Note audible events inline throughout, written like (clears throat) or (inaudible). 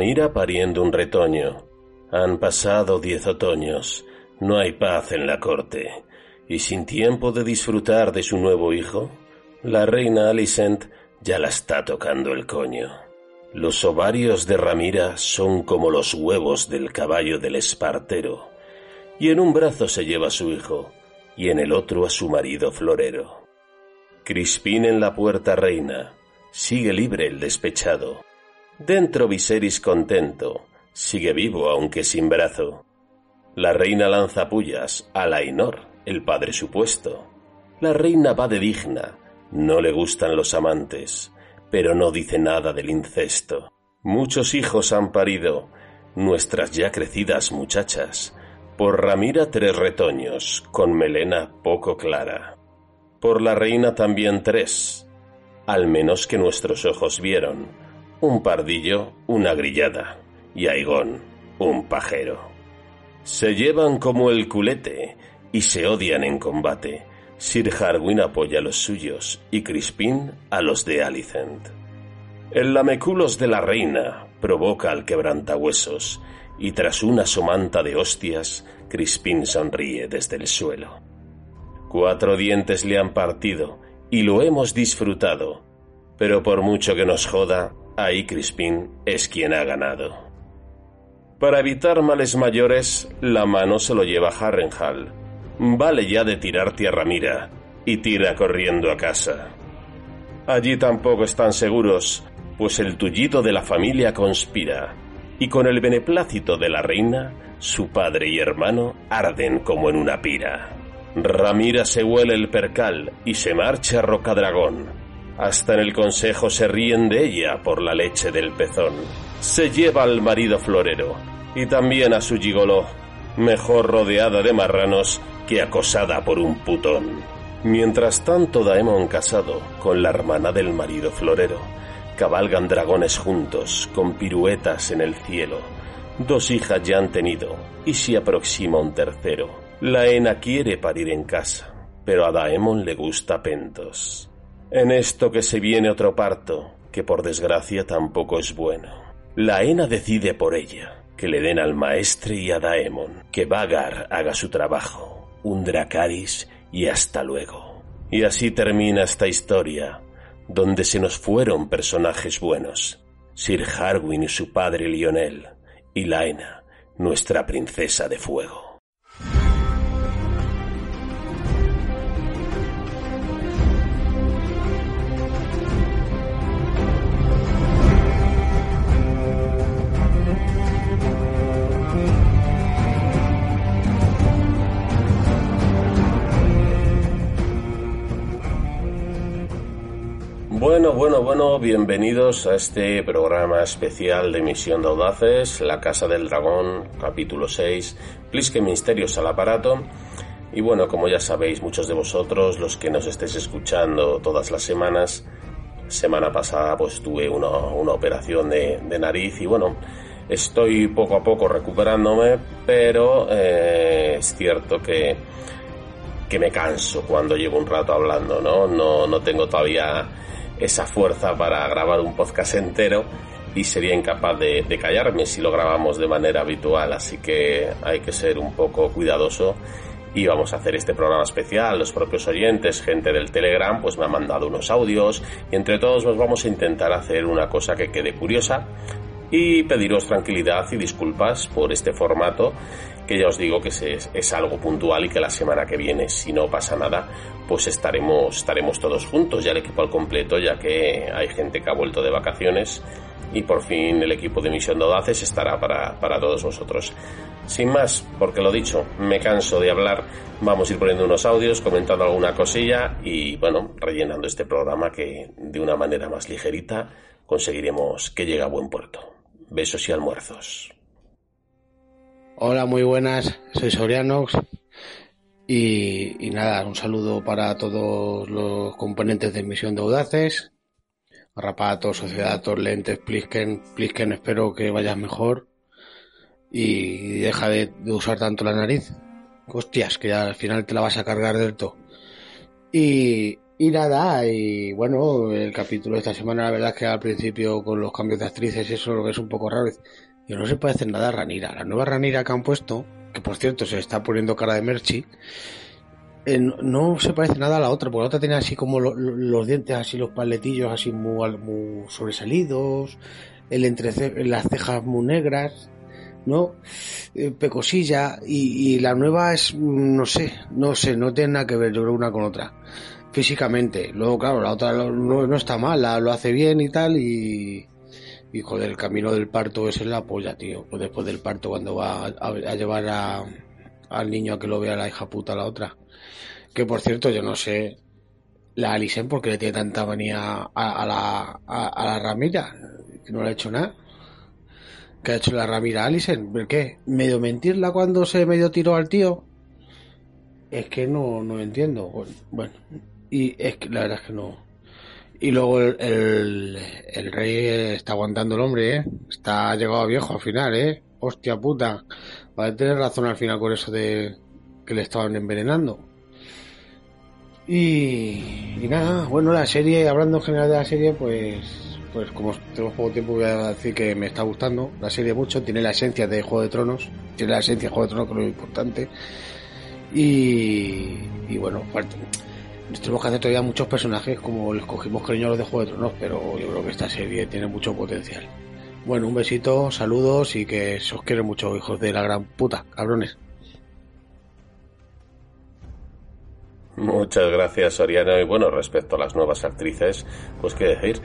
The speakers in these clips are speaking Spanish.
Ramira pariendo un retoño. Han pasado diez otoños. No hay paz en la corte. Y sin tiempo de disfrutar de su nuevo hijo, la reina Alicent ya la está tocando el coño. Los ovarios de Ramira son como los huevos del caballo del espartero, y en un brazo se lleva a su hijo, y en el otro a su marido florero. Crispín en la puerta reina, sigue libre el despechado. Dentro Viserys contento, sigue vivo aunque sin brazo. La reina lanza pullas a Lainor, el padre supuesto. La reina va de digna, no le gustan los amantes, pero no dice nada del incesto. Muchos hijos han parido, nuestras ya crecidas muchachas, por Ramira tres retoños, con melena poco clara. Por la reina también tres, al menos que nuestros ojos vieron, un pardillo, una grillada, y Aigón, un pajero. Se llevan como el culete y se odian en combate. Sir Harwin apoya a los suyos y Crispín a los de Alicent. El lameculos de la reina provoca al quebrantahuesos y tras una somanta de hostias, Crispín sonríe desde el suelo. Cuatro dientes le han partido y lo hemos disfrutado, pero por mucho que nos joda, ahí Crispín es quien ha ganado. Para evitar males mayores, la mano se lo lleva Harrenhal. Vale ya de tirar tierra mira y tira corriendo a casa. Allí tampoco están seguros, pues el tullido de la familia conspira, y con el beneplácito de la reina, su padre y hermano arden como en una pira. Ramira se huele el percal y se marcha a Rocadragón. Hasta en el consejo se ríen de ella por la leche del pezón. Se lleva al marido florero y también a su gigoló, mejor rodeada de marranos que acosada por un putón. Mientras tanto, Daemon casado con la hermana del marido florero, cabalgan dragones juntos, con piruetas en el cielo. Dos hijas ya han tenido, y se aproxima un tercero. La Ena quiere parir en casa, pero a Daemon le gusta Pentos. En esto que se viene otro parto, que por desgracia tampoco es bueno. La Ena decide por ella, que le den al maestre y a Daemon, que Vagar haga su trabajo, un Dracaris y hasta luego. Y así termina esta historia, donde se nos fueron personajes buenos, Sir Harwin y su padre Lionel, y Laena, nuestra princesa de fuego. Bueno, bueno, bienvenidos a este programa especial de Misión de Audaces, La Casa del Dragón, capítulo 6, Plisque Misterios al aparato. Y bueno, como ya sabéis, muchos de vosotros, los que nos estéis escuchando todas las semanas, semana pasada pues tuve una, operación de, nariz y bueno, estoy poco a poco recuperándome, pero eh, es cierto que, que me canso cuando llevo un rato hablando, ¿no? No, no tengo todavía esa fuerza para grabar un podcast entero y sería incapaz de, callarme si lo grabamos de manera habitual, así que hay que ser un poco cuidadoso y vamos a hacer este programa especial. Los propios oyentes, gente del Telegram, pues me han mandado unos audios y entre todos nos vamos a intentar hacer una cosa que quede curiosa y pediros tranquilidad y disculpas por este formato que ya os digo que es, algo puntual y que la semana que viene, si no pasa nada, pues estaremos, estaremos todos juntos, ya el equipo al completo, ya que hay gente que ha vuelto de vacaciones y por fin el equipo de Misión de Audaces estará para, para todos vosotros. Sin más, porque lo dicho, me canso de hablar, vamos a ir poniendo unos audios, comentando alguna cosilla y bueno, rellenando este programa que de una manera más ligerita conseguiremos que llegue a buen puerto. Besos y almuerzos. Hola, muy buenas, soy Sorianox y, nada, un saludo para todos los componentes de Misión de Audaces, Rapato, Sociedad, Lentes, Plisken, Plisken, espero que vayas mejor y deja de, usar tanto la nariz. Hostias, que al final te la vas a cargar del todo. Y, Y nada, y bueno, el capítulo de esta semana, la verdad es que al principio con los cambios de actrices, eso es un poco raro. Y no se puede hacer nada a Ranira. La nueva Ranira que han puesto, que por cierto se está poniendo cara de Merchi, eh, no, se parece nada a la otra, porque la otra tiene así como los dientes, así los paletillos así muy, muy sobresalidos, el entre las cejas muy negras, ¿no? Eh, pecosilla, y, la nueva es, no sé, no sé, no tiene nada que ver, yo una con otra, físicamente. Luego, claro, la otra no, está mal, lo hace bien y tal, y, y joder, el camino del parto es la polla, tío. Pues después del parto, cuando va a, llevar a, al niño a que lo vea la hija puta la otra. Que por cierto, yo no sé la Alisen porque le tiene tanta manía a, la, a, la Ramira, que no le ha hecho nada. ¿Qué ha hecho la Ramira Alisen? ¿Por qué? ¿Medio mentirla cuando se medio tiró al tío? Es que no, no entiendo. Bueno, y es que la verdad es que no. Y luego el, el, rey está aguantando el hombre, ¿eh? Está llegado viejo al final, ¿eh? Hostia puta. Va a tener razón al final con eso de que le estaban envenenando. Y, nada, bueno, la serie, hablando en general de la serie, pues, pues como tengo poco tiempo, voy a decir que me está gustando la serie mucho. Tiene la esencia de Juego de Tronos, tiene la esencia de Juego de Tronos, que es lo importante. Y, y bueno, tenemos que hacer todavía muchos personajes como les cogimos cariño de Juego de Tronos, pero yo creo que esta serie tiene mucho potencial. Bueno, un besito, saludos y que se os quiere mucho, hijos de la gran puta, cabrones. Muchas gracias, Soriano. Y bueno, respecto a las nuevas actrices, pues qué decir.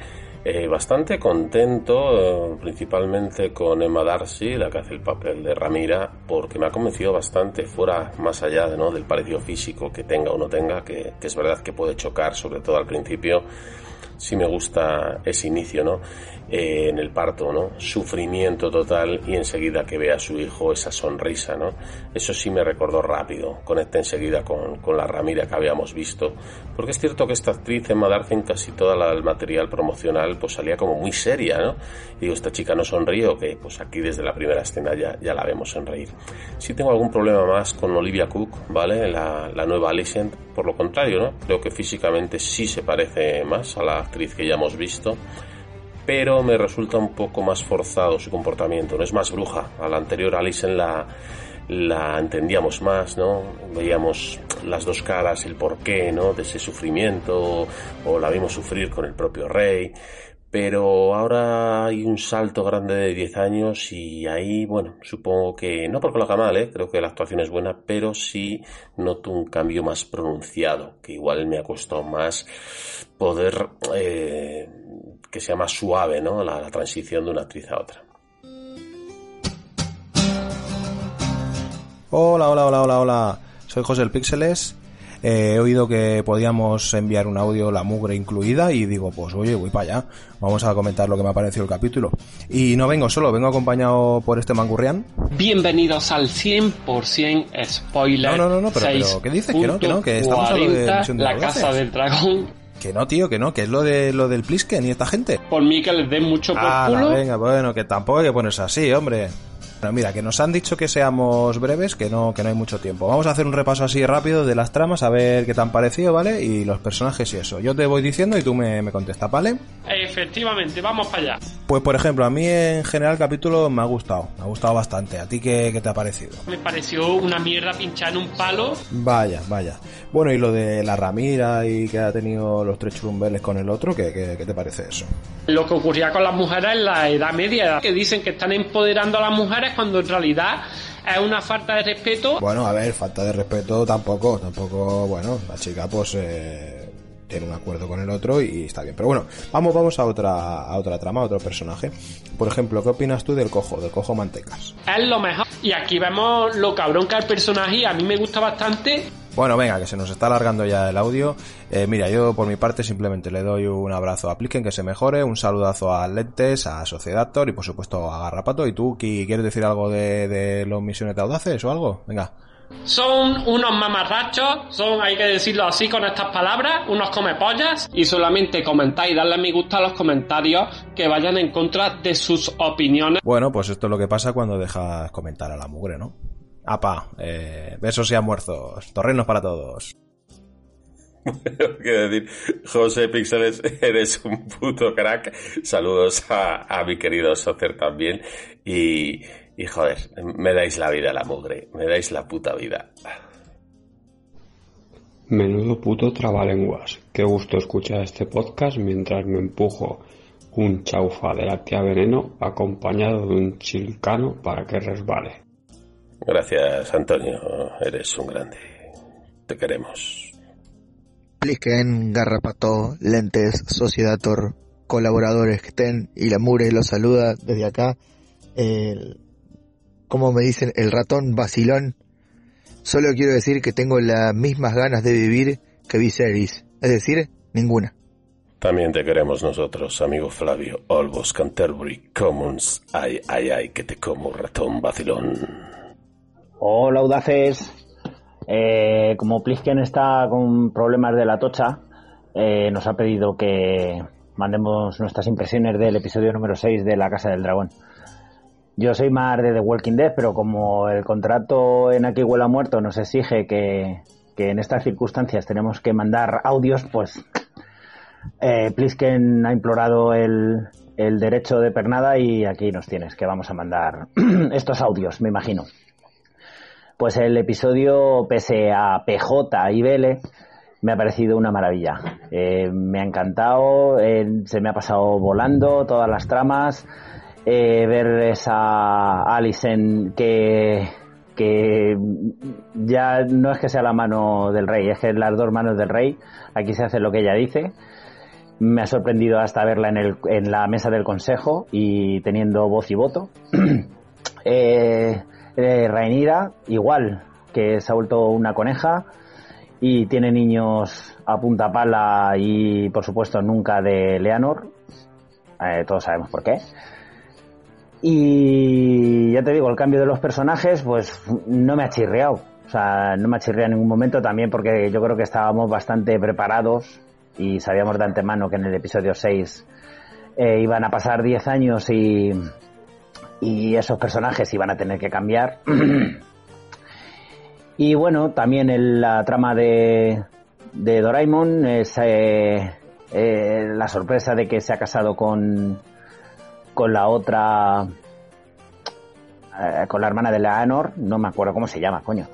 Eh, bastante contento, eh, principalmente con Emma Darcy, la que hace el papel de Ramira, porque me ha convencido bastante, fuera más allá ¿no? del parecido físico que tenga o no tenga, que, que es verdad que puede chocar, sobre todo al principio. Sí me gusta ese inicio, ¿no? Eh, en el parto, ¿no? Sufrimiento total y enseguida que ve a su hijo esa sonrisa, ¿no? Eso sí me recordó rápido, conecta enseguida con, con la Ramira que habíamos visto, porque es cierto que esta actriz Emma Darcy en casi todo el material promocional pues salía como muy seria, ¿no? Y digo, esta chica no sonríe o qué, pues aquí desde la primera escena ya, ya la vemos sonreír. Sí tengo algún problema más con Olivia Cook, ¿vale? La, la nueva Alicent, por lo contrario, ¿no? Creo que físicamente sí se parece más a la actriz que ya hemos visto pero me resulta un poco más forzado su comportamiento, no es más bruja. A la anterior Alison la, la entendíamos más, ¿no? Veíamos las dos caras, el porqué, ¿no? De ese sufrimiento, o la vimos sufrir con el propio rey. Pero ahora hay un salto grande de 10 años y ahí, bueno, supongo que, no porque lo haga mal, ¿eh? creo que la actuación es buena, pero sí noto un cambio más pronunciado, que igual me ha costado más poder eh, que sea más suave ¿no? la, transición de una actriz a otra. Hola, hola, hola, hola, hola. Soy José el Píxeles. he oído que podíamos enviar un audio, la mugre incluida, y digo, pues oye, voy para allá. Vamos a comentar lo que me ha parecido el capítulo. Y no vengo solo, vengo acompañado por este mangurrián. Bienvenidos al 100% spoiler. No, no, no, pero, ¿qué dices? Que no, que no, que estamos hablando de Misión de La Casa del Dragón que no, tío, que no, que es lo de lo del Plisken y esta gente. Por mí que les den mucho por ah, culo. venga, bueno, que tampoco hay que ponerse así, hombre mira, que nos han dicho que seamos breves, que no, que no hay mucho tiempo. Vamos a hacer un repaso así rápido de las tramas, a ver qué te han parecido, ¿vale? Y los personajes y eso. Yo te voy diciendo y tú me, me contestas, ¿vale? Efectivamente, vamos para allá. Pues por ejemplo, a mí en general el capítulo me ha gustado, me ha gustado bastante. ¿A ti qué, qué te ha parecido? Me pareció una mierda pinchar en un palo. Vaya, vaya. Bueno, y lo de la Ramira y que ha tenido los tres churumbeles con el otro, ¿qué, qué, qué te parece eso? Lo que ocurría con las mujeres en la Edad Media, que dicen que están empoderando a las mujeres cuando en realidad es una falta de respeto. Bueno, a ver, falta de respeto tampoco, tampoco, bueno, la chica pues eh, tiene un acuerdo con el otro y está bien. Pero bueno, vamos, vamos a otra, a otra trama, a otro personaje. Por ejemplo, ¿qué opinas tú del cojo, del cojo mantecas? Es lo mejor. Y aquí vemos lo cabrón que el personaje y a mí me gusta bastante bueno, venga, que se nos está alargando ya el audio. Eh, mira, yo por mi parte simplemente le doy un abrazo a Apliquen, que se mejore, un saludazo a Lentes, a Sociedadtor y por supuesto a Garrapato. ¿Y tú quieres decir algo de, los misiones de audaces o algo? Venga. Son unos mamarrachos, son, hay que decirlo así con estas palabras, unos comepollas. Y solamente comentáis y darle a mi gusto a los comentarios que vayan en contra de sus opiniones. Bueno, pues esto es lo que pasa cuando dejas comentar a la mugre, ¿no? Apa, eh, besos y almuerzos, torrenos para todos. (laughs) Quiero decir, José Pixeles, eres un puto crack. Saludos a, a mi querido Socer también. Y, y joder, me dais la vida la mugre, me dais la puta vida. Menudo puto trabalenguas. Qué gusto escuchar este podcast mientras me empujo un chaufa de la tía veneno acompañado de un chilcano para que resbale. Gracias, Antonio. Eres un grande. Te queremos. Plisken, Garrapato, Lentes, Sociedator, colaboradores que estén y la Mure los saluda desde acá. El, como me dicen, el ratón vacilón. Solo quiero decir que tengo las mismas ganas de vivir que Viserys, es decir, ninguna. También te queremos nosotros, amigo Flavio, Olbos, Canterbury, Commons. Ay, ay, ay, que te como ratón vacilón. Hola, audaces. Eh, como Plisken está con problemas de la tocha, eh, nos ha pedido que mandemos nuestras impresiones del episodio número 6 de La Casa del Dragón. Yo soy más de The Walking Dead, pero como el contrato en Aquí Huela Muerto nos exige que, que en estas circunstancias tenemos que mandar audios, pues eh, Plisken ha implorado el, el derecho de pernada y aquí nos tienes, que vamos a mandar (clears throat) estos audios, me imagino. Pues el episodio, pese a PJ y Vele, me ha parecido una maravilla. Eh, me ha encantado, eh, se me ha pasado volando todas las tramas. Eh, ver esa Alison que, que ya no es que sea la mano del rey, es que las dos manos del rey. Aquí se hace lo que ella dice. Me ha sorprendido hasta verla en, el, en la mesa del consejo y teniendo voz y voto. (clears throat) eh, Rhaenyra, igual, que se ha vuelto una coneja y tiene niños a punta pala y, por supuesto, nunca de Leonor. Eh, todos sabemos por qué. Y ya te digo, el cambio de los personajes, pues no me ha chirreado. O sea, no me ha chirreado en ningún momento también porque yo creo que estábamos bastante preparados y sabíamos de antemano que en el episodio 6 eh, iban a pasar 10 años y, y esos personajes iban a tener que cambiar. (clears throat) y bueno, también el, la trama de, de Doraemon es eh, eh, la sorpresa de que se ha casado con, con la otra, eh, con la hermana de Leonor, no me acuerdo cómo se llama, coño.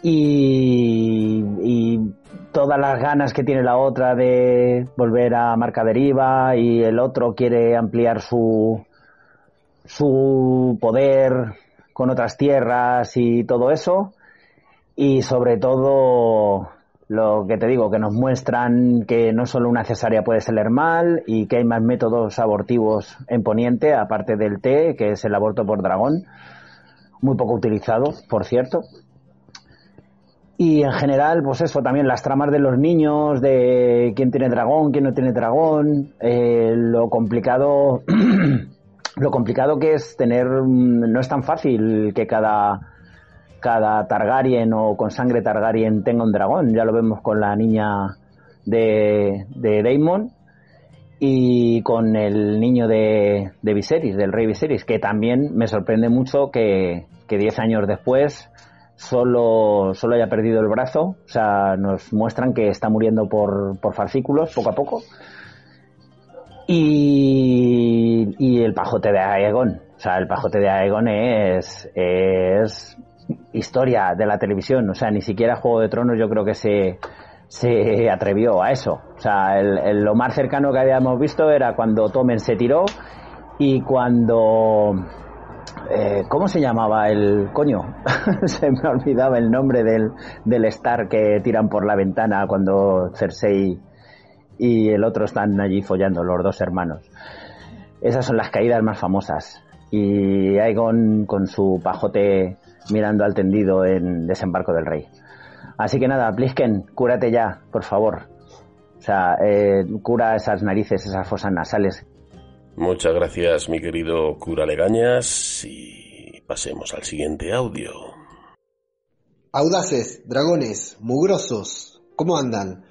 Y, y todas las ganas que tiene la otra de volver a marca deriva y el otro quiere ampliar su, su poder con otras tierras y todo eso. Y sobre todo lo que te digo, que nos muestran que no solo una cesárea puede salir mal y que hay más métodos abortivos en Poniente, aparte del T, que es el aborto por dragón, muy poco utilizado, por cierto. Y en general, pues eso, también las tramas de los niños, de quién tiene dragón, quién no tiene dragón, eh, lo complicado, (clears throat) lo complicado que es tener, no es tan fácil que cada, cada Targaryen o con sangre Targaryen tenga un dragón. Ya lo vemos con la niña de, de Daemon y con el niño de, de Viserys, del rey Viserys, que también me sorprende mucho que, que 10 años después solo, solo haya perdido el brazo. O sea, nos muestran que está muriendo por, por fascículos poco a poco. Y, y el pajote de Aegon. O sea, el pajote de Aegon es, historia de la televisión. O sea, ni siquiera Juego de Tronos yo creo que se, se atrevió a eso. O sea, el, el, lo más cercano que habíamos visto era cuando Tomen se tiró y cuando... Eh, ¿Cómo se llamaba el coño? (laughs) se me olvidaba el nombre del, del Star que tiran por la ventana cuando Cersei y el otro están allí follando, los dos hermanos. Esas son las caídas más famosas. Y Aegon con su pajote mirando al tendido en Desembarco del Rey. Así que nada, Plisken, cúrate ya, por favor. O sea, eh, cura esas narices, esas fosas nasales. Muchas gracias, mi querido cura Legañas, y pasemos al siguiente audio. Audaces, dragones, mugrosos, ¿cómo andan?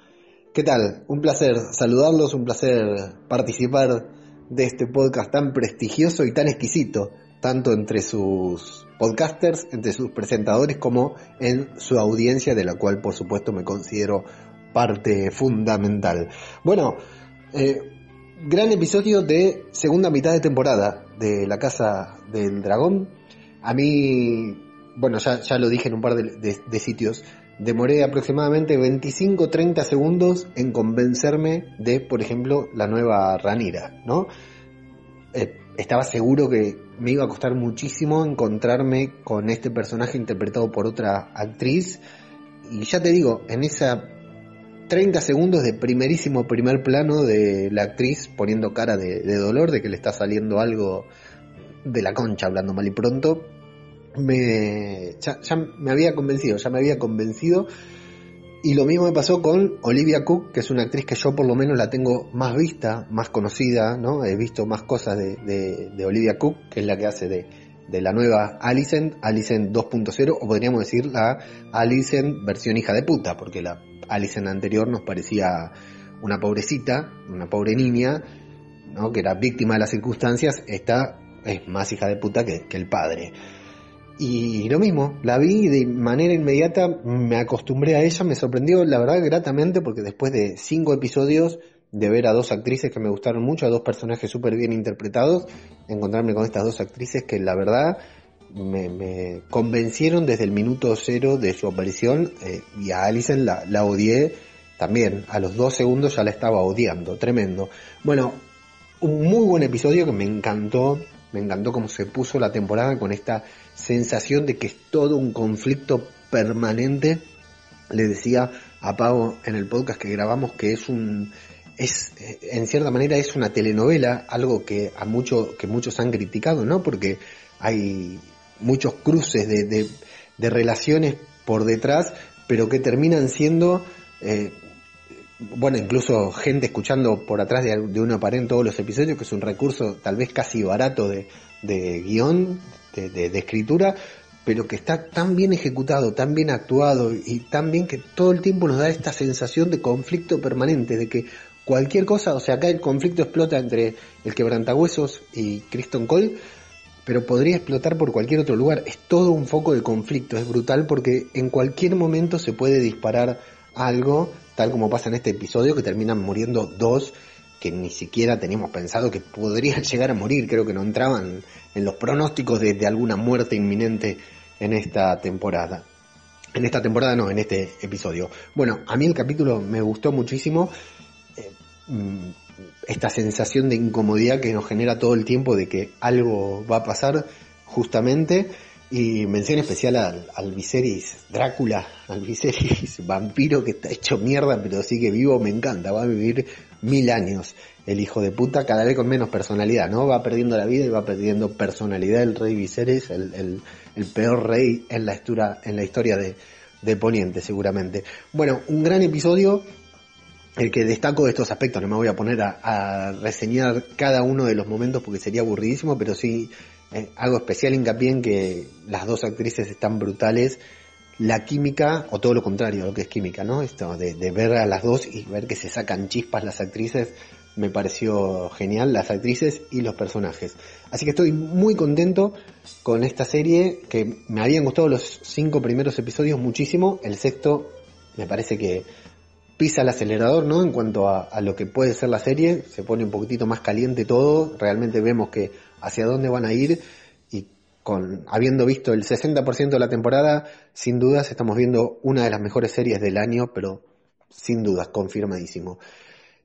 ¿Qué tal? Un placer saludarlos, un placer participar de este podcast tan prestigioso y tan exquisito, tanto entre sus podcasters, entre sus presentadores, como en su audiencia, de la cual por supuesto me considero parte fundamental. Bueno, eh, gran episodio de segunda mitad de temporada de La Casa del Dragón. A mí, bueno, ya, ya lo dije en un par de, sitios, demoré aproximadamente 25-30 segundos en convencerme de, por ejemplo, la nueva Ranira, ¿no? Eh, estaba seguro que me iba a costar muchísimo encontrarme con este personaje interpretado por otra actriz. Y ya te digo, en esa 30 segundos de primerísimo primer plano de la actriz poniendo cara de, dolor, de que le está saliendo algo de la concha, hablando mal y pronto, me, ya, me había convencido, ya me había convencido. Y lo mismo me pasó con Olivia Cook, que es una actriz que yo por lo menos la tengo más vista, más conocida, ¿no? He visto más cosas de, de, Olivia Cook, que es la que hace de, de la nueva Alicent, Alicent 2.0, o podríamos decir la Alicent versión hija de puta, porque la Alice en anterior nos parecía una pobrecita, una pobre niña, ¿no? que era víctima de las circunstancias, esta es más hija de puta que, el padre. Y lo mismo, la vi de manera inmediata, me acostumbré a ella, me sorprendió la verdad gratamente porque después de cinco episodios de ver a dos actrices que me gustaron mucho, a dos personajes súper bien interpretados, encontrarme con estas dos actrices que la verdad me, convencieron desde el minuto cero de su aparición eh, y a Alison la, la odié también. A los dos segundos ya la estaba odiando, tremendo. Bueno, un muy buen episodio que me encantó, me encantó cómo se puso la temporada con esta sensación de que es todo un conflicto permanente. Le decía a Pau en el podcast que grabamos que es un es eh, en cierta manera es una telenovela, algo que a mucho que muchos han criticado, ¿no? Porque hay muchos cruces de, de, relaciones por detrás, pero que terminan siendo, eh, bueno, incluso gente escuchando por atrás de, de una pared todos los episodios, que es un recurso tal vez casi barato de, de guion, de, de, escritura, pero que está tan bien ejecutado, tan bien actuado y tan bien que todo el tiempo nos da esta sensación de conflicto permanente, de que cualquier cosa, o sea, acá el conflicto explota entre el quebrantahuesos y Kristen Cole, pero podría explotar por cualquier otro lugar. Es todo un foco de conflicto, es brutal porque en cualquier momento se puede disparar algo, tal como pasa en este episodio, que terminan muriendo dos que ni siquiera teníamos pensado que podrían (laughs) llegar a morir, creo que no entraban en los pronósticos de, alguna muerte inminente en esta temporada. En esta temporada no, en este episodio. Bueno, a mí el capítulo me gustó muchísimo. Eh, mm, esta sensación de incomodidad que nos genera todo el tiempo de que algo va a pasar justamente y mención especial al, al Viserys Drácula, al Viserys (laughs) vampiro que está hecho mierda pero sigue vivo, me encanta, va a vivir mil años el hijo de puta, cada vez con menos personalidad, ¿no? Va perdiendo la vida y va perdiendo personalidad el rey Viserys, el, peor rey en la, historia, en la historia de, de Poniente seguramente. Bueno, un gran episodio, el que destaco de estos aspectos, no me voy a poner a, reseñar cada uno de los momentos porque sería aburridísimo, pero sí eh, hago especial hincapié en que las dos actrices están brutales. La química, o todo lo contrario, lo que es química, ¿no? Esto de, de ver a las dos y ver que se sacan chispas las actrices, me pareció genial, las actrices y los personajes. Así que estoy muy contento con esta serie, que me habían gustado los cinco primeros episodios muchísimo, el sexto me parece que pisa el acelerador, ¿no? En cuanto a, lo que puede ser la serie, se pone un poquitito más caliente todo, realmente vemos que hacia dónde van a ir y con habiendo visto el 60% de la temporada, sin dudas estamos viendo una de las mejores series del año, pero sin dudas, confirmadísimo.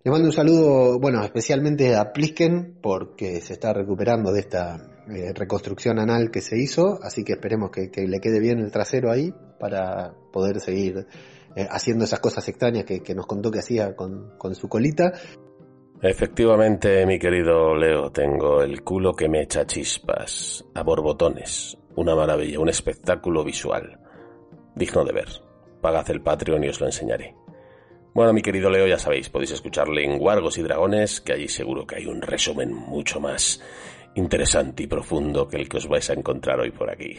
Le mando un saludo, bueno, especialmente a Plisken, porque se está recuperando de esta eh, reconstrucción anal que se hizo, así que esperemos que, que le quede bien el trasero ahí para poder seguir eh, haciendo esas cosas extrañas que, nos contó que hacía con, su colita. Efectivamente, mi querido Leo, tengo el culo que me echa chispas, a borbotones, una maravilla, un espectáculo visual, digno de ver. Pagad el Patreon y os lo enseñaré. Bueno, mi querido Leo, ya sabéis, podéis escucharle en Guargos y Dragones, que allí seguro que hay un resumen mucho más interesante y profundo que el que os vais a encontrar hoy por aquí.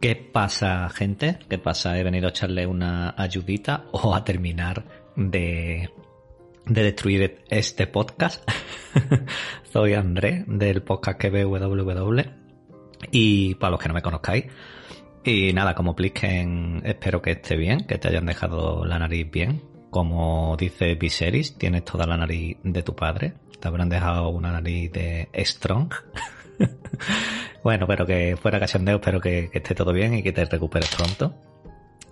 ¿Qué pasa, gente? ¿Qué pasa? He venido a echarle una ayudita o a terminar de, de destruir este podcast. (laughs) Soy André del podcast que www. Y para los que no me conozcáis, y nada, como Plisken, espero que esté bien, que te hayan dejado la nariz bien, como dice Viserys, tienes toda la nariz de tu padre. Te habrán dejado una nariz de Strong. (laughs) bueno, pero que fuera cachondeo, espero que, que esté todo bien y que te recuperes pronto.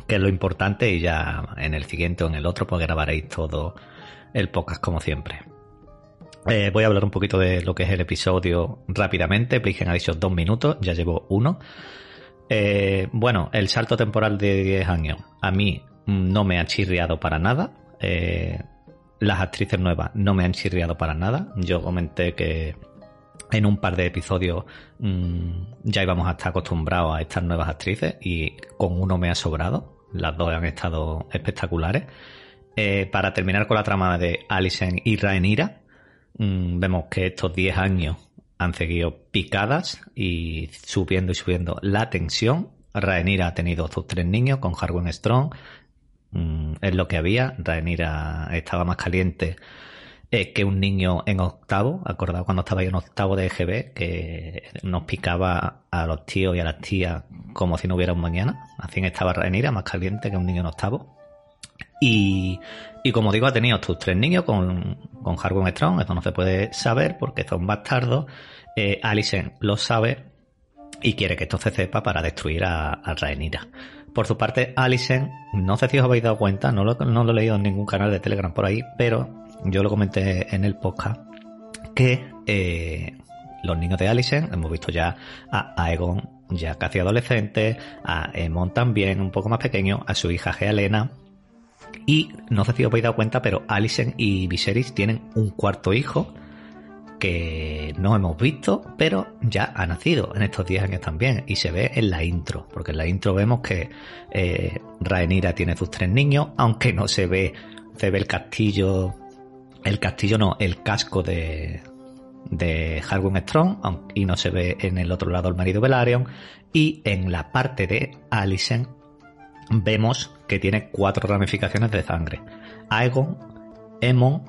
Que es lo importante y ya en el siguiente o en el otro pues grabaréis todo el podcast como siempre. Eh, voy a hablar un poquito de lo que es el episodio rápidamente. Pligen ha dicho dos minutos, ya llevo uno. Eh, bueno, el salto temporal de 10 años a mí no me ha chirriado para nada. Eh, las actrices nuevas no me han chirriado para nada. Yo comenté que en un par de episodios mmm, ya íbamos a estar acostumbrados a estas nuevas actrices y con uno me ha sobrado. Las dos han estado espectaculares. Eh, para terminar con la trama de Alison y Rhaenyra, mmm, vemos que estos 10 años han seguido picadas y subiendo y subiendo la tensión. Rhaenyra ha tenido sus tres niños con Harwin Strong. Mm, es lo que había. Rhaenyra estaba más caliente eh, que un niño en octavo. Acordado cuando estaba yo en octavo de EGB, que nos picaba a los tíos y a las tías como si no hubiera un mañana. Así estaba Rhaenyra, más caliente que un niño en octavo. Y, como digo, ha tenido tus tres niños con, con Harwin Strong. Esto no se puede saber porque son bastardos. Eh, Alicent lo sabe y quiere que esto se sepa para destruir a, a Rhaenyra. Por su parte, Alicent, no sé si os habéis dado cuenta, no lo, no lo he leído en ningún canal de Telegram por ahí, pero yo lo comenté en el podcast, que eh, los niños de Alicent, hemos visto ya a Aegon ya casi adolescente, a Emon también un poco más pequeño, a su hija Helena, y no sé si os habéis dado cuenta, pero Alicent y Viserys tienen un cuarto hijo que no hemos visto, pero ya ha nacido. En estos 10 años también y se ve en la intro, porque en la intro vemos que eh, Rhaenyra tiene sus tres niños, aunque no se ve, se ve el castillo, el castillo no, el casco de, de Harwin Strong y no se ve en el otro lado el marido Velaryon. Y en la parte de Alicent vemos que tiene cuatro ramificaciones de sangre. Aegon, Emon,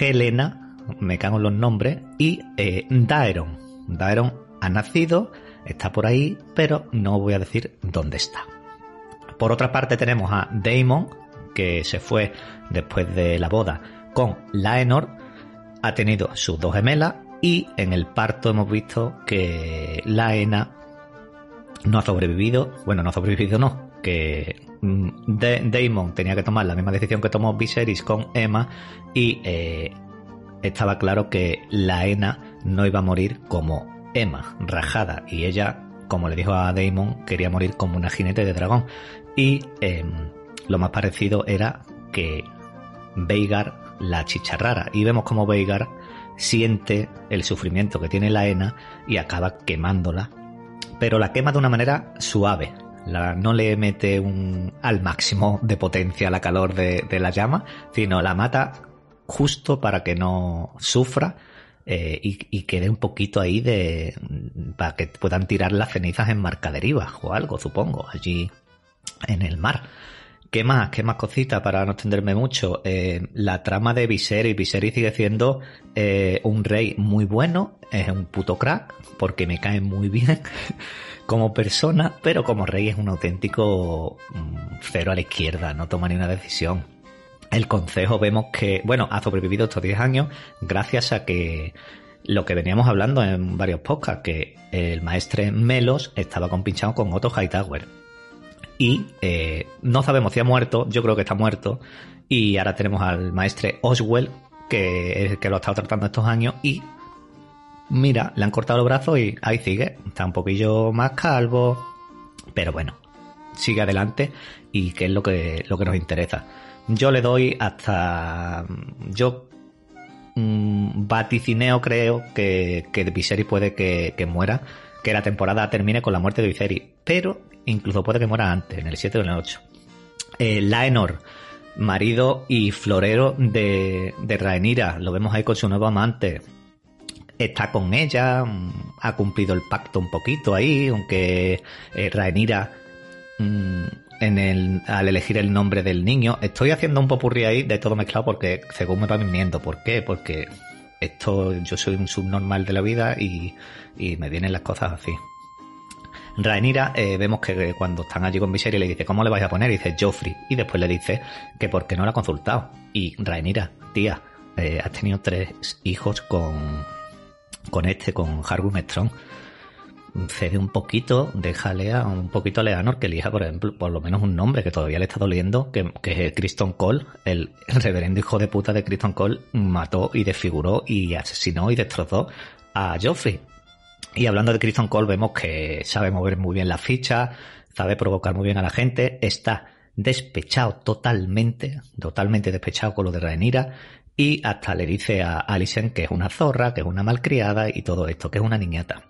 Helena, me cago en los nombres, y eh, Daeron. Daeron ha nacido, está por ahí, pero no voy a decir dónde está. Por otra parte tenemos a Daemon, que se fue después de la boda con Laenor, ha tenido sus dos gemelas y en el parto hemos visto que Laena no ha sobrevivido, bueno, no ha sobrevivido no, que mm, Daemon tenía que tomar la misma decisión que tomó Viserys con Emma y eh, estaba claro que la Ena no iba a morir como Emma, rajada, y ella, como le dijo a Daemon, quería morir como una jinete de dragón. Y eh, lo más parecido era que Veigar la chicharrara. Y vemos como Veigar siente el sufrimiento que tiene la Ena y acaba quemándola. Pero la quema de una manera suave. No le mete un, al máximo de potencia la calor de, la llama, sino la mata justo para que no sufra eh, y, quede un poquito ahí de para que puedan tirar las cenizas en marcaderiva o algo, supongo, allí en el mar. ¿Qué más? ¿Qué más cositas para no extenderme mucho? Eh, la trama de Viserys. Viserys sigue siendo eh, un rey muy bueno, es un puto crack, porque me cae muy bien (laughs) como persona, pero como rey es un auténtico mm, cero a la izquierda, no toma ni una decisión el consejo vemos que, bueno, ha sobrevivido estos 10 años gracias a que lo que veníamos hablando en varios podcasts, que el maestre Melos estaba compinchado con Otto Hightower. Y eh, no sabemos si ha muerto, yo creo que está muerto. Y ahora tenemos al maestre Oswell, que que lo ha estado tratando estos años. Y mira, le han cortado los brazos y ahí sigue. Está un poquillo más calvo. Pero bueno, sigue adelante y que es lo que, lo que nos interesa. Yo le doy hasta. Yo mmm, vaticineo, creo, que, que Viserys puede que, que, muera. Que la temporada termine con la muerte de Viserys. Pero incluso puede que muera antes, en el 7 o en el 8. Eh, Laenor, marido y florero de, de Rhaenyra. Lo vemos ahí con su nuevo amante. Está con ella, ha cumplido el pacto un poquito ahí, aunque eh, el, al elegir el nombre del niño. Estoy haciendo un popurrí ahí de todo mezclado porque según me va viniendo. ¿Por qué? Porque esto, yo soy un subnormal de la vida y, y me vienen las cosas así. Rhaenyra eh, vemos que cuando están allí con Viserys le dice, ¿cómo le vais a poner? Y dice Joffrey. Y después le dice que porque no la ha consultado. Y Rhaenyra, tía, eh, has tenido tres hijos con, con este, con Harwin Strong. Cede un poquito, déjale a un poquito a Leonor que elija, por ejemplo, por lo menos un nombre que todavía le está doliendo, que, que es Criston Cole, el, el (laughs) reverendo hijo de puta de Criston Cole, mató y desfiguró y asesinó y destrozó a Joffrey. Y hablando de Criston Cole, vemos que sabe mover muy bien la ficha, sabe provocar muy bien a la gente, está despechado totalmente, totalmente despechado con lo de Rhaenyra, y hasta le dice a Alicent que es una zorra, que es una malcriada y todo esto, que es una niñata.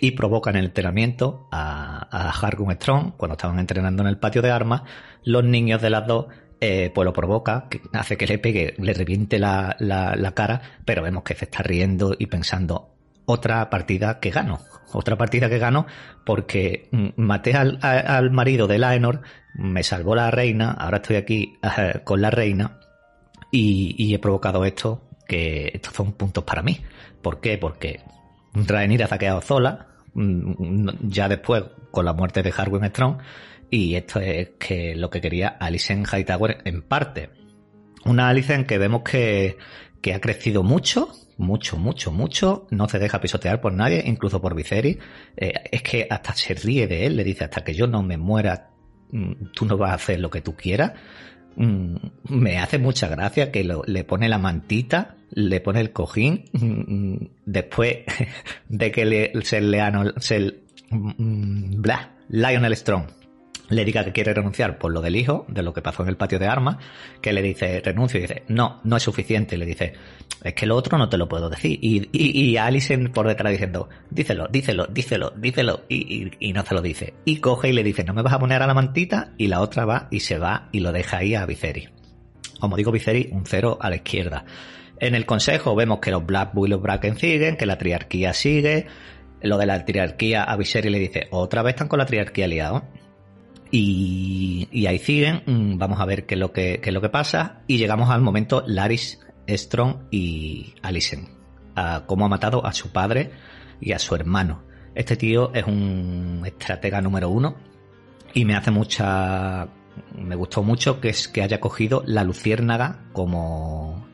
Y provoca en el entrenamiento a, a Hargun Strong, cuando estaban entrenando en el patio de armas, los niños de las dos eh, pues lo provoca, que hace que le pegue, le reviente la, cara, pero vemos que se está riendo y pensando, otra partida que gano, otra partida que gano porque mm, maté al, al marido de Laenor, me salvó la reina, ahora estoy aquí uh, con la reina y, y, he provocado esto, que estos son puntos para mí. ¿Por qué? Porque Rhaenyra ha quedado sola, mm, ya después con la muerte de Harwin Strong, y esto es que lo que quería Alicent Hightower en parte. Una Alicent que vemos que, que ha crecido mucho, mucho, mucho, mucho, no se deja pisotear por nadie, incluso por Viserys. Eh, es que hasta se ríe de él, le dice, hasta que yo no me muera, mm, tú no vas a hacer lo que tú quieras. Mm, me hace mucha gracia que le pone la mantita, le pone el cojín, mm, después (laughs) de que le, se le, se, bla, Lionel Strong le diga que quiere renunciar por lo del hijo, de lo que pasó en el patio de armas, que le dice renuncio y dice, no, no es suficiente. Le dice, es que lo otro no te lo puedo decir. Y, y, y Alison por detrás diciendo, díselo, díselo, díselo, díselo, y, y, no se lo dice. Y coge y le dice, no me vas a poner a la mantita, y la otra va y se va y lo deja ahí a Viserys. Como digo Viserys, un cero a la izquierda. En el consejo vemos que los Black Bull y los Bracken siguen, que la triarquía sigue. Lo de la triarquía a Viserys le dice, otra vez están con la triarquía liados. Y, ahí siguen, mm, vamos a ver qué es, lo que, es lo que pasa. Y llegamos al momento Laris, Strong y Alicent. A cómo ha matado a su padre y a su hermano. Este tío es un estratega número uno. Y me hace mucha. Me gustó mucho que que haya cogido la luciérnaga como.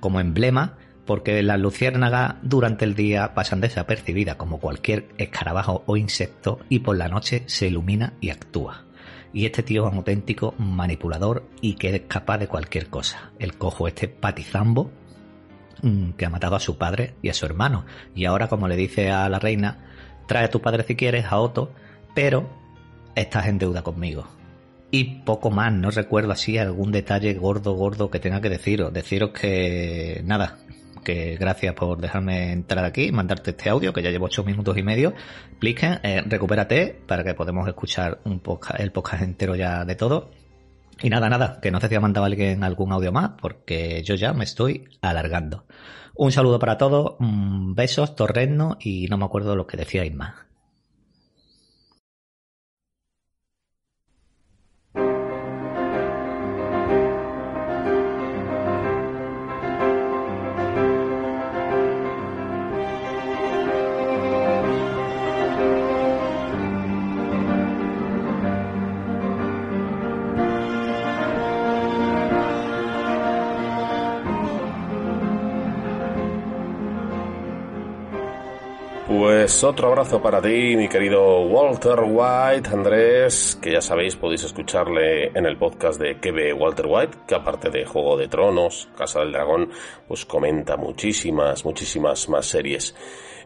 como emblema. Porque las luciérnagas durante el día pasan desapercibidas como cualquier escarabajo o insecto y por la noche se ilumina y actúa. Y este tío es un auténtico manipulador y que es capaz de cualquier cosa. El cojo este patizambo mm, que ha matado a su padre y a su hermano. Y ahora, como le dice a la reina, trae a tu padre si quieres, a Otto, pero estás en deuda conmigo. Y poco más, no recuerdo así algún detalle gordo, gordo que tenga que deciros. Deciros que nada, que gracias por dejarme entrar aquí mandarte este audio, que ya llevo ocho minutos y medio. Plisken, eh, recupérate para que podamos escuchar el podcast entero ya de todo. Y nada, nada, que no sé si ha mandado alguien algún audio más, porque yo ya me estoy alargando. Un saludo para todos, besos, torreno y no me acuerdo lo que decíais más. Pues otro abrazo para ti, mi querido Walter White, Andrés, que ya sabéis, podéis escucharle en el podcast de ve Walter White, que aparte de Juego de Tronos, Casa del Dragón, pues comenta muchísimas, muchísimas más series.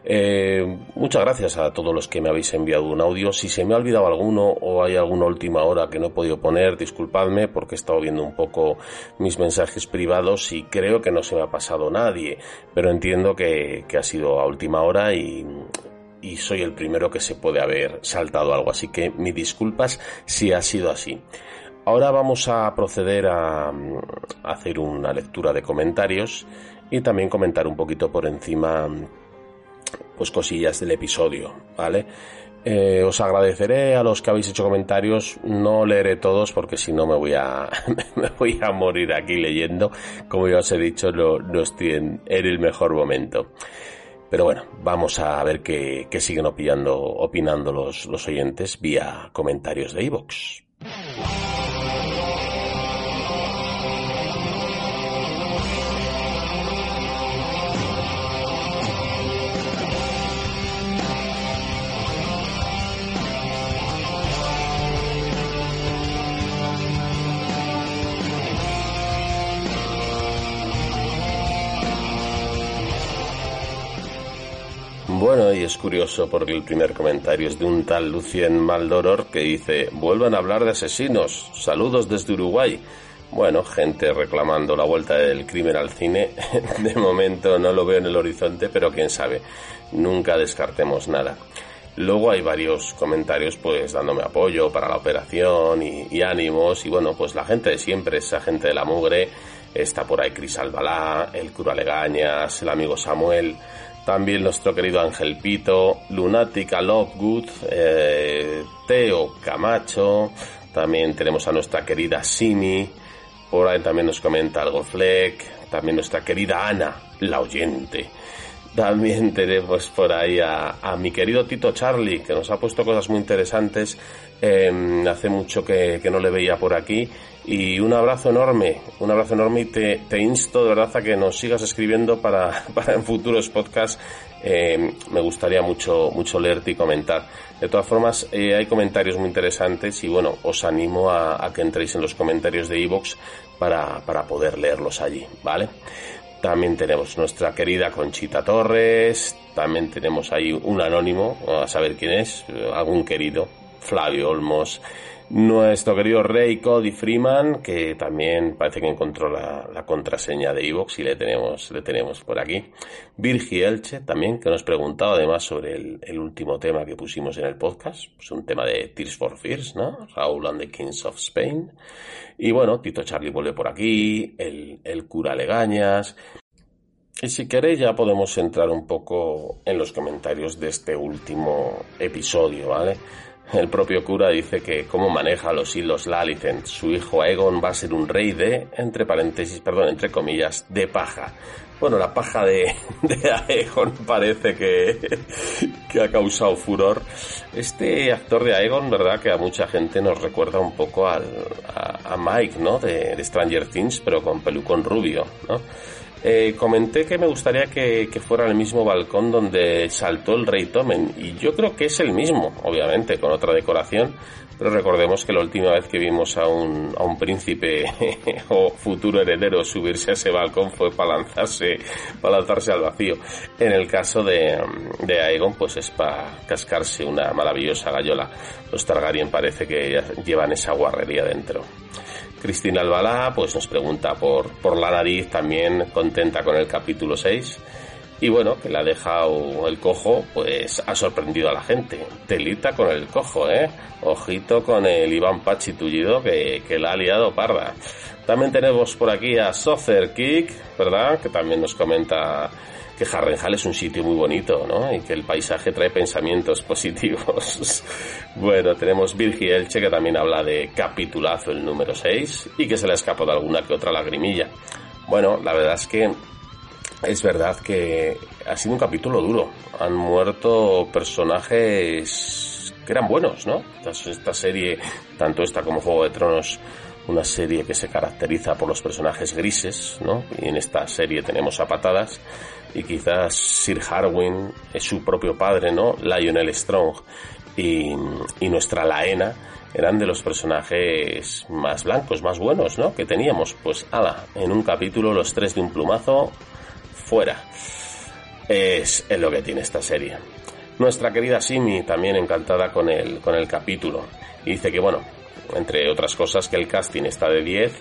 Eh, muchas gracias a todos los que me habéis enviado un audio. Si se me ha olvidado alguno o hay alguna última hora que no he podido poner, disculpadme porque he estado viendo un poco mis mensajes privados y creo que no se me ha pasado nadie, pero entiendo que ha sido a última hora y, y soy el primero que se puede haber saltado algo, así que mis disculpas si ha sido así. Ahora vamos a proceder a, a hacer una lectura de comentarios y también comentar un poquito por encima pues cosillas del episodio, ¿vale? Eh, os agradeceré a los que habéis hecho comentarios, no leeré todos porque si no me voy a (laughs) me voy a morir aquí leyendo, como ya os he dicho, no, no estoy en el mejor momento. Pero bueno, vamos a ver qué, siguen opinando, opinando los, los oyentes vía comentarios de iVoox. Bueno, y es curioso porque el primer comentario es de un tal Lucien Maldoror que dice, vuelvan a hablar de asesinos, saludos desde Uruguay. Bueno, gente reclamando la vuelta del crimen al cine, (laughs) de momento no lo veo en el horizonte, pero quién sabe, nunca descartemos nada. Luego hay varios comentarios pues dándome apoyo para la operación y, ánimos. Y bueno pues la gente de siempre, esa gente de la mugre, está por ahí Cris Albalá, el cura Legañas, el amigo Samuel, también nuestro querido Ángel Pito, Lunática Lovegood, eh, Teo Camacho, también tenemos a nuestra querida Simi, por ahí también nos comenta algo Fleck, también nuestra querida Ana, la oyente. También (laughs) tenemos por ahí a, mi querido Tito Charlie, que nos ha puesto cosas muy interesantes. Eh, hace mucho que, que, no le veía por aquí. Y un abrazo enorme, un abrazo enorme y te, insto de verdad a que nos sigas escribiendo para, (laughs) para en futuros podcasts. Eh, me gustaría mucho, mucho leerte y comentar. De todas formas, eh, hay comentarios muy interesantes y bueno, os animo a, a que entréis en los comentarios de iVoox para, para poder leerlos allí, ¿vale? También tenemos nuestra querida Conchita Torres, también tenemos ahí un anónimo, a saber quién es, algún querido, Flavio Olmos, nuestro querido Rey Cody Freeman, que también parece que encontró la, contraseña de Evox y le tenemos, le tenemos por aquí. Virgi Elche también, que nos preguntaba además sobre el, último tema que pusimos en el podcast. Es un tema de Tears for Fears, ¿no? Raúl and the Kings of Spain. Y bueno, Tito Charlie vuelve por aquí, el, el cura Legañas. Y si queréis ya podemos entrar un poco en los comentarios de este último episodio, ¿vale? El propio cura dice que cómo maneja los hilos Lalicent. Su hijo Aegon va a ser un rey de, entre paréntesis, perdón, entre comillas, de paja. Bueno, la paja de, (laughs) Aegon parece que, (laughs) que ha causado furor. Este actor de Aegon, verdad, que a mucha gente nos recuerda un poco al, a, a Mike, ¿no? De, de Stranger Things, pero con pelucón rubio, ¿no? Eh, comenté que me gustaría que, fuera el mismo balcón donde saltó el rey Tomen y yo creo que es el mismo, obviamente, con otra decoración, pero recordemos que la última vez que vimos a un, a un príncipe (laughs) o futuro heredero subirse a ese balcón fue para lanzarse, para lanzarse al vacío. En el caso de, de Aegon, pues es para cascarse una maravillosa gallola. Los Targaryen parece que llevan esa guarrería dentro. Cristina Albalá pues nos pregunta por, por la nariz, también contenta con el capítulo 6. Y bueno, que le ha dejado el cojo, pues ha sorprendido a la gente. Telita con el cojo, ¿eh? Ojito con el Iván Pachi tullido que, que la ha liado parda. También tenemos por aquí a Socer Kick, ¿verdad? Que también nos comenta que Harrenhal es un sitio muy bonito, ¿no? Y que el paisaje trae pensamientos positivos. (laughs) bueno, tenemos Virgi Elche que también habla de capitulazo el número 6 y que se le escapó de alguna que otra lagrimilla. Bueno, la verdad es que es verdad que ha sido un capítulo duro. Han muerto personajes que eran buenos, ¿no? Esta serie, tanto esta como Juego de Tronos, una serie que se caracteriza por los personajes grises, ¿no? Y en esta serie tenemos a patadas y quizás Sir Harwin es su propio padre, ¿no? Lionel Strong y, y nuestra Laena eran de los personajes más blancos, más buenos, ¿no? Que teníamos. Pues, ala, en un capítulo los tres de un plumazo, fuera. Es, es lo que tiene esta serie. Nuestra querida Simi también encantada con el, con el capítulo. Y dice que, bueno, entre otras cosas, que el casting está de 10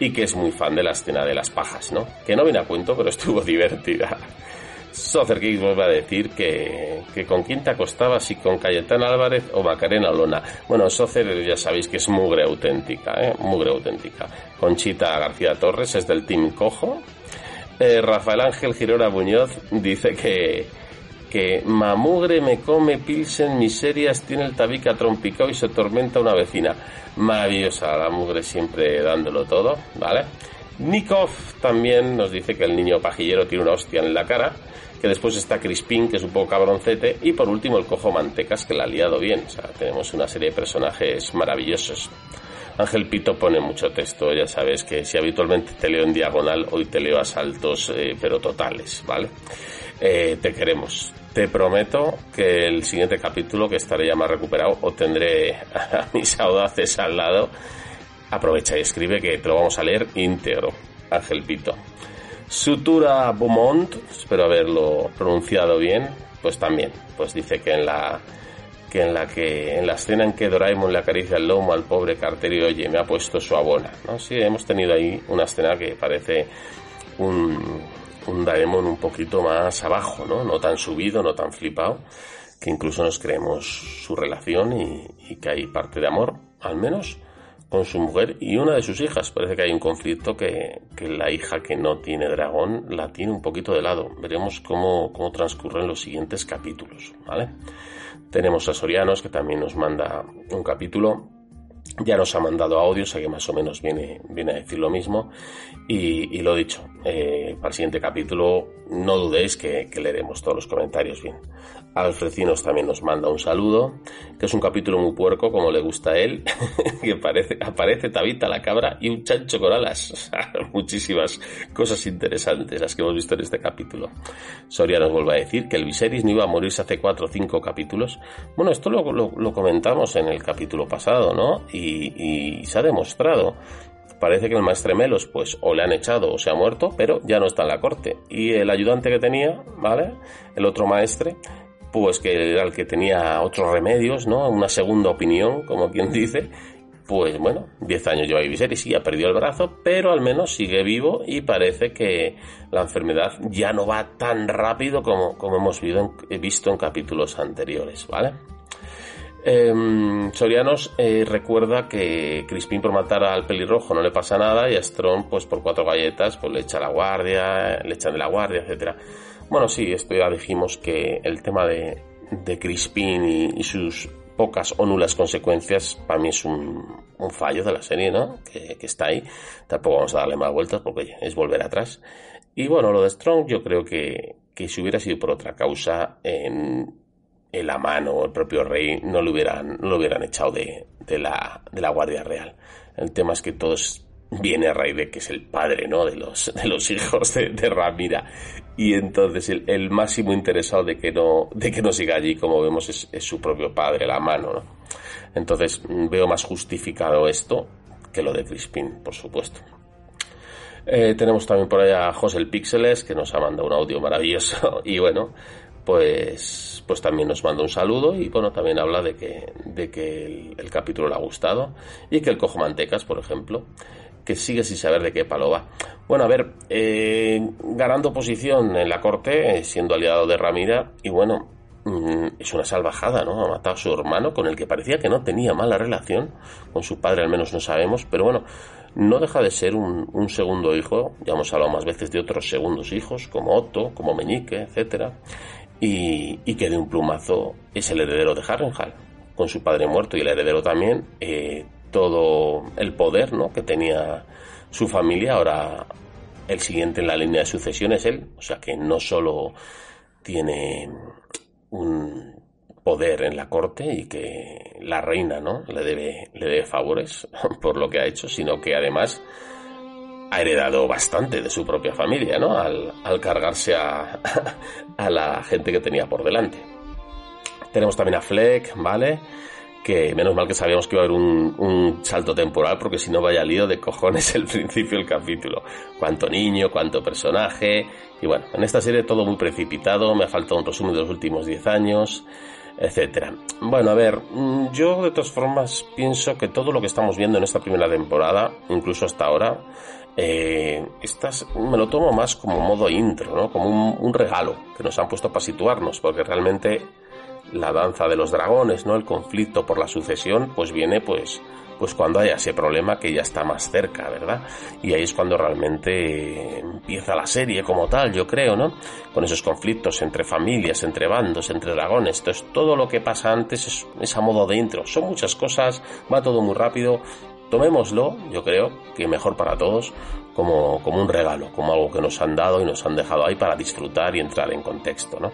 y que es muy fan de la escena de las pajas, ¿no? Que no viene a cuento, pero estuvo (laughs) divertida. Socer Geeks vuelve a decir que, que con quién te acostabas, si con Cayetana Álvarez o Macarena Lona. Bueno, Socer ya sabéis que es mugre auténtica, ¿eh? Mugre auténtica. Conchita García Torres es del Team Cojo. Eh, Rafael Ángel Girona Muñoz dice que, que mamugre me come pilsen miserias tiene el tabica trompicado y se tormenta una vecina. Maravillosa la mugre siempre dándolo todo, ¿vale? Nikov también nos dice que el niño pajillero tiene una hostia en la cara, que después está Crispin, que es un poco cabroncete, y por último el cojo mantecas, que la ha liado bien. O sea, tenemos una serie de personajes maravillosos. Ángel Pito pone mucho texto, ya sabes que si habitualmente te leo en diagonal, hoy te leo a saltos, eh, pero totales, ¿vale? Eh, te queremos. Te prometo que el siguiente capítulo, que estaré ya más recuperado, o tendré a (laughs) mis audaces al lado. Aprovecha y escribe que te lo vamos a leer íntegro, Ángel Pito. Sutura Beaumont, espero haberlo pronunciado bien, pues también, pues dice que en la que en la que en la escena en que Doraemon le acaricia el lomo al pobre cartero y oye me ha puesto su abona no sí hemos tenido ahí una escena que parece un, un Doraemon un poquito más abajo no no tan subido no tan flipado que incluso nos creemos su relación y, y que hay parte de amor al menos con su mujer y una de sus hijas. Parece que hay un conflicto que, que, la hija que no tiene dragón la tiene un poquito de lado. Veremos cómo, cómo transcurren los siguientes capítulos, ¿vale? Tenemos a Sorianos, que también nos manda un capítulo. Ya nos ha mandado audio, o sea que más o menos viene, viene a decir lo mismo. Y, lo dicho, eh, para el siguiente capítulo no dudéis que, que leeremos todos los comentarios bien. Alfrecinos también nos manda un saludo, que es un capítulo muy puerco, como le gusta a él, (laughs) que parece, aparece Tabita la cabra y un chancho con alas. (laughs) Muchísimas cosas interesantes las que hemos visto en este capítulo. Soria nos vuelve a decir que el Viserys no iba a morirse hace cuatro o cinco capítulos. Bueno, esto lo comentamos en el capítulo pasado, ¿no? Y, y se ha demostrado parece que el maestre Melos pues o le han echado o se ha muerto, pero ya no está en la corte. Y el ayudante que tenía, ¿vale? El otro maestre, pues que era el que tenía otros remedios, ¿no? Una segunda opinión, como quien (laughs) dice. Pues bueno, 10 años lleva Viserys y ha perdido el brazo, pero al menos sigue vivo y parece que la enfermedad ya no va tan rápido como, como hemos visto en capítulos anteriores, ¿vale? Eh, Sorianos recuerda que Crispin por matar al pelirrojo no le pasa nada y a Strong pues por cuatro galletas pues le echa la guardia, le echan de la guardia, etcétera. Bueno, sí, esto ya dijimos que el tema de, de Crispin y, sus pocas o nulas consecuencias para mí es un, fallo de la serie, ¿no? Que, está ahí. Tampoco vamos a darle más vueltas porque es volver atrás. Y bueno, lo de Strong yo creo que, que si hubiera sido por otra causa, en el Amano o el propio rey no lo hubieran, no lo hubieran echado de, de, la, de la Guardia Real. El tema es que todos viene a raíz de que es el padre ¿no? de, los, de los hijos de, de Ramira y entonces el, el, máximo interesado de que no de que no siga allí como vemos es, su propio padre la mano ¿no? entonces veo más justificado esto que lo de Crispin por supuesto eh, tenemos también por allá a José el Píxeles que nos ha mandado un audio maravilloso (laughs) y bueno pues pues también nos manda un saludo y bueno también habla de que de que el capítulo le ha gustado y que el cojo mantecas por ejemplo que sigue sin saber de qué palo va. Bueno, a ver, eh, ganando posición en la corte, eh, siendo aliado de Ramira, y bueno, mmm, es una salvajada, ¿no? Ha matado a su hermano, con el que parecía que no tenía mala relación, con su padre al menos no sabemos, pero bueno, no deja de ser un, un segundo hijo, ya hemos hablado más veces de otros segundos hijos, como Otto, como Meñique, etcétera, y, y que de un plumazo es el heredero de Harrenhal, con su padre muerto y el heredero también, eh, todo el poder ¿no? que tenía su familia. Ahora el siguiente en la línea de sucesión es él. O sea que no solo tiene un poder en la corte y que la reina no le debe, le debe favores (laughs) por lo que ha hecho, sino que además ha heredado bastante de su propia familia, ¿no? Al, al cargarse a, (laughs) a la gente que tenía por delante. Tenemos también a Fleck, ¿vale? Que menos mal que sabíamos que iba a haber un, un, salto temporal, porque si no vaya lío de cojones (laughs) el principio del capítulo. Cuánto niño, cuánto personaje. Y bueno, en esta serie todo muy precipitado, me ha faltado un resumen de los últimos 10 años, etcétera. Bueno, a ver, yo de todas formas pienso que todo lo que estamos viendo en esta primera temporada, incluso hasta ahora, eh, me lo tomo más como modo intro, ¿no? Como un, un regalo que nos han puesto para situarnos, porque realmente la danza de los dragones, ¿no? El conflicto por la sucesión, pues viene pues pues cuando haya ese problema que ya está más cerca, ¿verdad? Y ahí es cuando realmente empieza la serie como tal, yo creo, ¿no? Con esos conflictos entre familias, entre bandos, entre dragones. Entonces, todo lo que pasa antes es, es a modo de intro. Son muchas cosas, va todo muy rápido. Tomémoslo, yo creo, que mejor para todos, como, como un regalo, como algo que nos han dado y nos han dejado ahí para disfrutar y entrar en contexto, ¿no?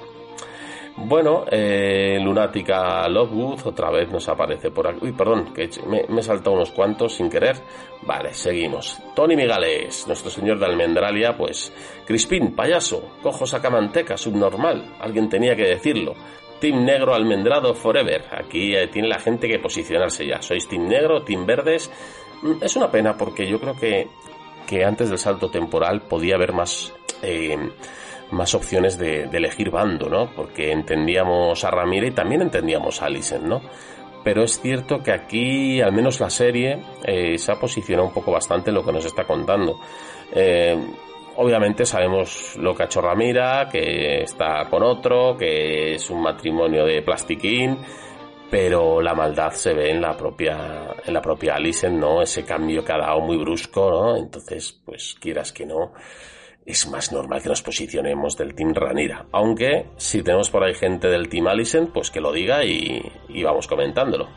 Bueno, eh, Lunática Lovewood otra vez nos aparece por aquí. Uy, perdón, que me, he saltado unos cuantos sin querer. Vale, seguimos. Tony Migales, nuestro señor de Almendralia, pues. Crispín, payaso, cojo sacamanteca, subnormal. Alguien tenía que decirlo. Team Negro Almendrado Forever. Aquí eh, tiene la gente que posicionarse ya. Sois Team Negro, Team Verdes. Mm, es una pena porque yo creo que, que antes del salto temporal podía haber más. Eh, más opciones de, elegir bando, ¿no? Porque entendíamos a Ramírez y también entendíamos a Alison, ¿no? Pero es cierto que aquí, al menos la serie, eh, se ha posicionado un poco bastante en lo que nos está contando. Eh, obviamente sabemos lo que ha hecho Ramira, que está con otro, que es un matrimonio de plastiquín, pero la maldad se ve en la propia, en la propia Alison, ¿no? Ese cambio que ha dado muy brusco, ¿no? Entonces, pues quieras que no, es más normal que nos posicionemos del Team Ranira. Aunque si tenemos por ahí gente del Team Allison, pues que lo diga y, y vamos comentándolo.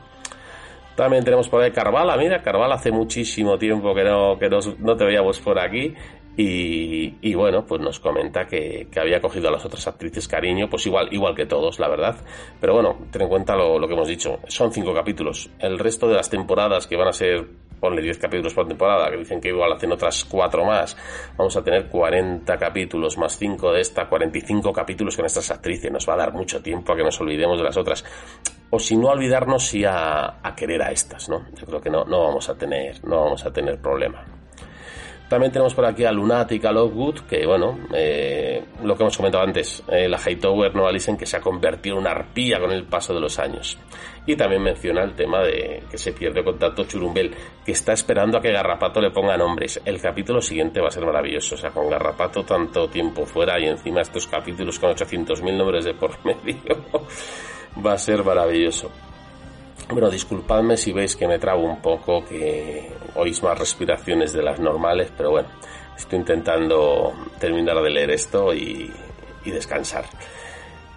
También tenemos por ahí Carvala, mira, Carvala hace muchísimo tiempo que no, que nos, no te veíamos por aquí. Y, y, bueno, pues nos comenta que, que, había cogido a las otras actrices cariño, pues igual, igual que todos, la verdad. Pero bueno, ten en cuenta lo, lo que hemos dicho. Son cinco capítulos. El resto de las temporadas que van a ser ponle 10 capítulos por temporada, que dicen que igual hacen otras 4 más, vamos a tener 40 capítulos más 5 de esta, 45 capítulos con estas actrices, nos va a dar mucho tiempo a que nos olvidemos de las otras, o si no olvidarnos, sí a, a querer a estas, ¿no? Yo creo que no, no vamos a tener, no vamos a tener problema. También tenemos por aquí a Lunatic, a que bueno, eh, lo que hemos comentado antes, eh, la Hightower no dicen que se ha convertido en una arpía con el paso de los años. Y también menciona el tema de que se pierde contacto Churumbel, que está esperando a que Garrapato le ponga nombres. El capítulo siguiente va a ser maravilloso, o sea, con Garrapato tanto tiempo fuera y encima estos capítulos con 800.000 nombres de por (laughs) medio, va a ser maravilloso. Bueno, disculpadme si veis que me trago un poco, que oís más respiraciones de las normales, pero bueno, estoy intentando terminar de leer esto y, descansar.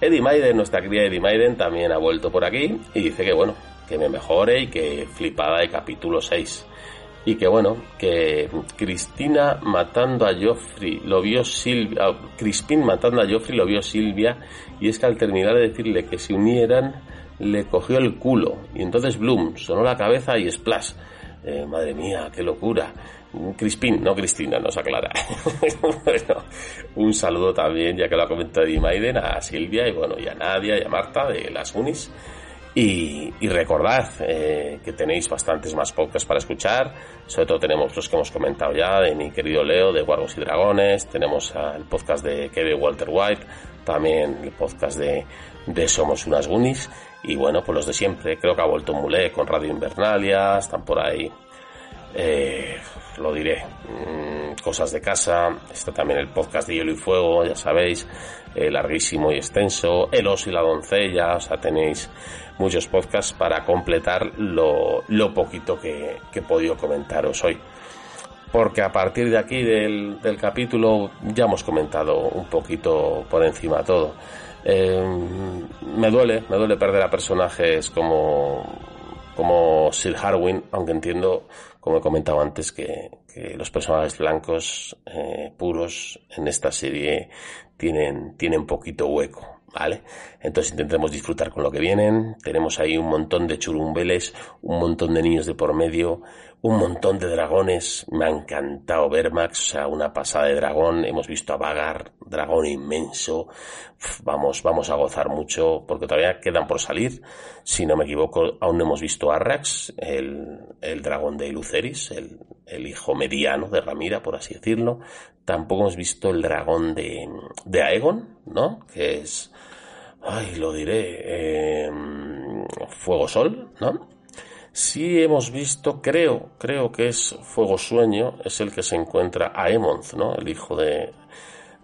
Eddie Maiden, nuestra querida Eddie Maiden, también ha vuelto por aquí y dice que bueno, que me mejore y que flipada de capítulo 6. Y que bueno, que Cristina matando a Joffrey lo vio Silvia, Crispin matando a Joffrey lo vio Silvia y es que al terminar de decirle que se unieran le cogió el culo y entonces Bloom sonó la cabeza y splash. Eh, madre mía, qué locura. Crispin, no Cristina, nos aclara. (laughs) bueno, un saludo también, ya que lo ha comentado Eddie Maiden, a Silvia y bueno, y a Nadia y a Marta de las Unis. Y, y recordad eh, que tenéis bastantes más podcasts para escuchar. Sobre todo tenemos los que hemos comentado ya, de mi querido Leo, de Guargos y Dragones. Tenemos el podcast de Kevin Walter White. También el podcast de, de Somos unas Unis y bueno, pues los de siempre. Creo que ha vuelto Mulé con Radio Invernalia, están por ahí. Eh, lo diré, mm, cosas de casa, está también el podcast de Hielo y Fuego, ya sabéis, eh, larguísimo y extenso, El oso y la doncella, o sea, tenéis muchos podcasts para completar lo, lo poquito que, que he podido comentaros hoy. Porque a partir de aquí del, del capítulo ya hemos comentado un poquito por encima todo. Eh, me duele, me duele perder a personajes como, como Sir Harwin, aunque entiendo, como he comentado antes, que, que los personajes blancos eh, puros en esta serie tienen, tienen poquito hueco. ¿Vale? Entonces intentemos disfrutar con lo que vienen. Tenemos ahí un montón de churumbeles, un montón de niños de por medio, un montón de dragones. Me ha encantado ver Max, o sea, una pasada de dragón. Hemos visto a Vagar, dragón inmenso. vamos, vamos a gozar mucho porque todavía quedan por salir. Si no me equivoco, aún no hemos visto a Arrax, el, el dragón de Luceris, el, el hijo mediano de Ramira, por así decirlo. Tampoco hemos visto el dragón de, de Aegon, ¿no? Que es, ay, lo diré, eh, Fuego Sol, ¿no? Sí hemos visto, creo, creo que es Fuego Sueño, es el que se encuentra a Emonth, ¿no? El hijo de,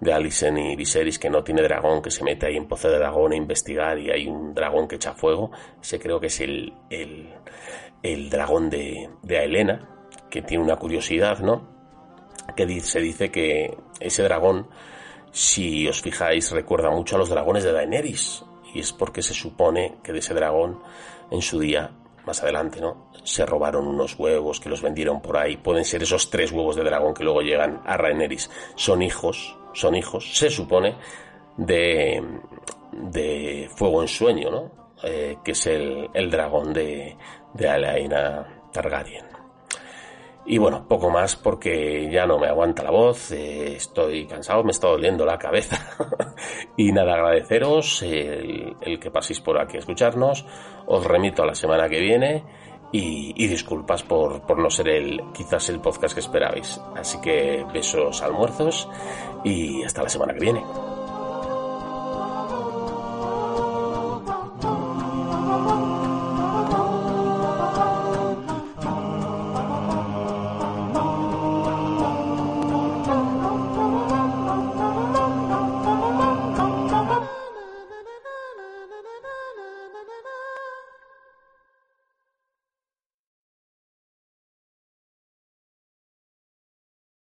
de Alicent y Viserys que no tiene dragón, que se mete ahí en Pozo de Dragón a investigar y hay un dragón que echa fuego. Ese creo que es el, el, el dragón de, de Aelena, que tiene una curiosidad, ¿no? Que se dice que ese dragón, si os fijáis, recuerda mucho a los dragones de Daenerys. Y es porque se supone que de ese dragón, en su día, más adelante, ¿no? Se robaron unos huevos que los vendieron por ahí. Pueden ser esos tres huevos de dragón que luego llegan a Rhaenerys. Son hijos, son hijos, se supone, de, de Fuego en Sueño, ¿no? Eh, que es el, el dragón de, de Alaina Targaryen. Y bueno, poco más porque ya no me aguanta la voz, eh, estoy cansado, me está doliendo la cabeza. (laughs) y nada, agradeceros el, que paséis por aquí a escucharnos. Os remito a la semana que viene y, y disculpas por, por, no ser el quizás el podcast que esperabais. Así que besos almuerzos y hasta la semana que viene.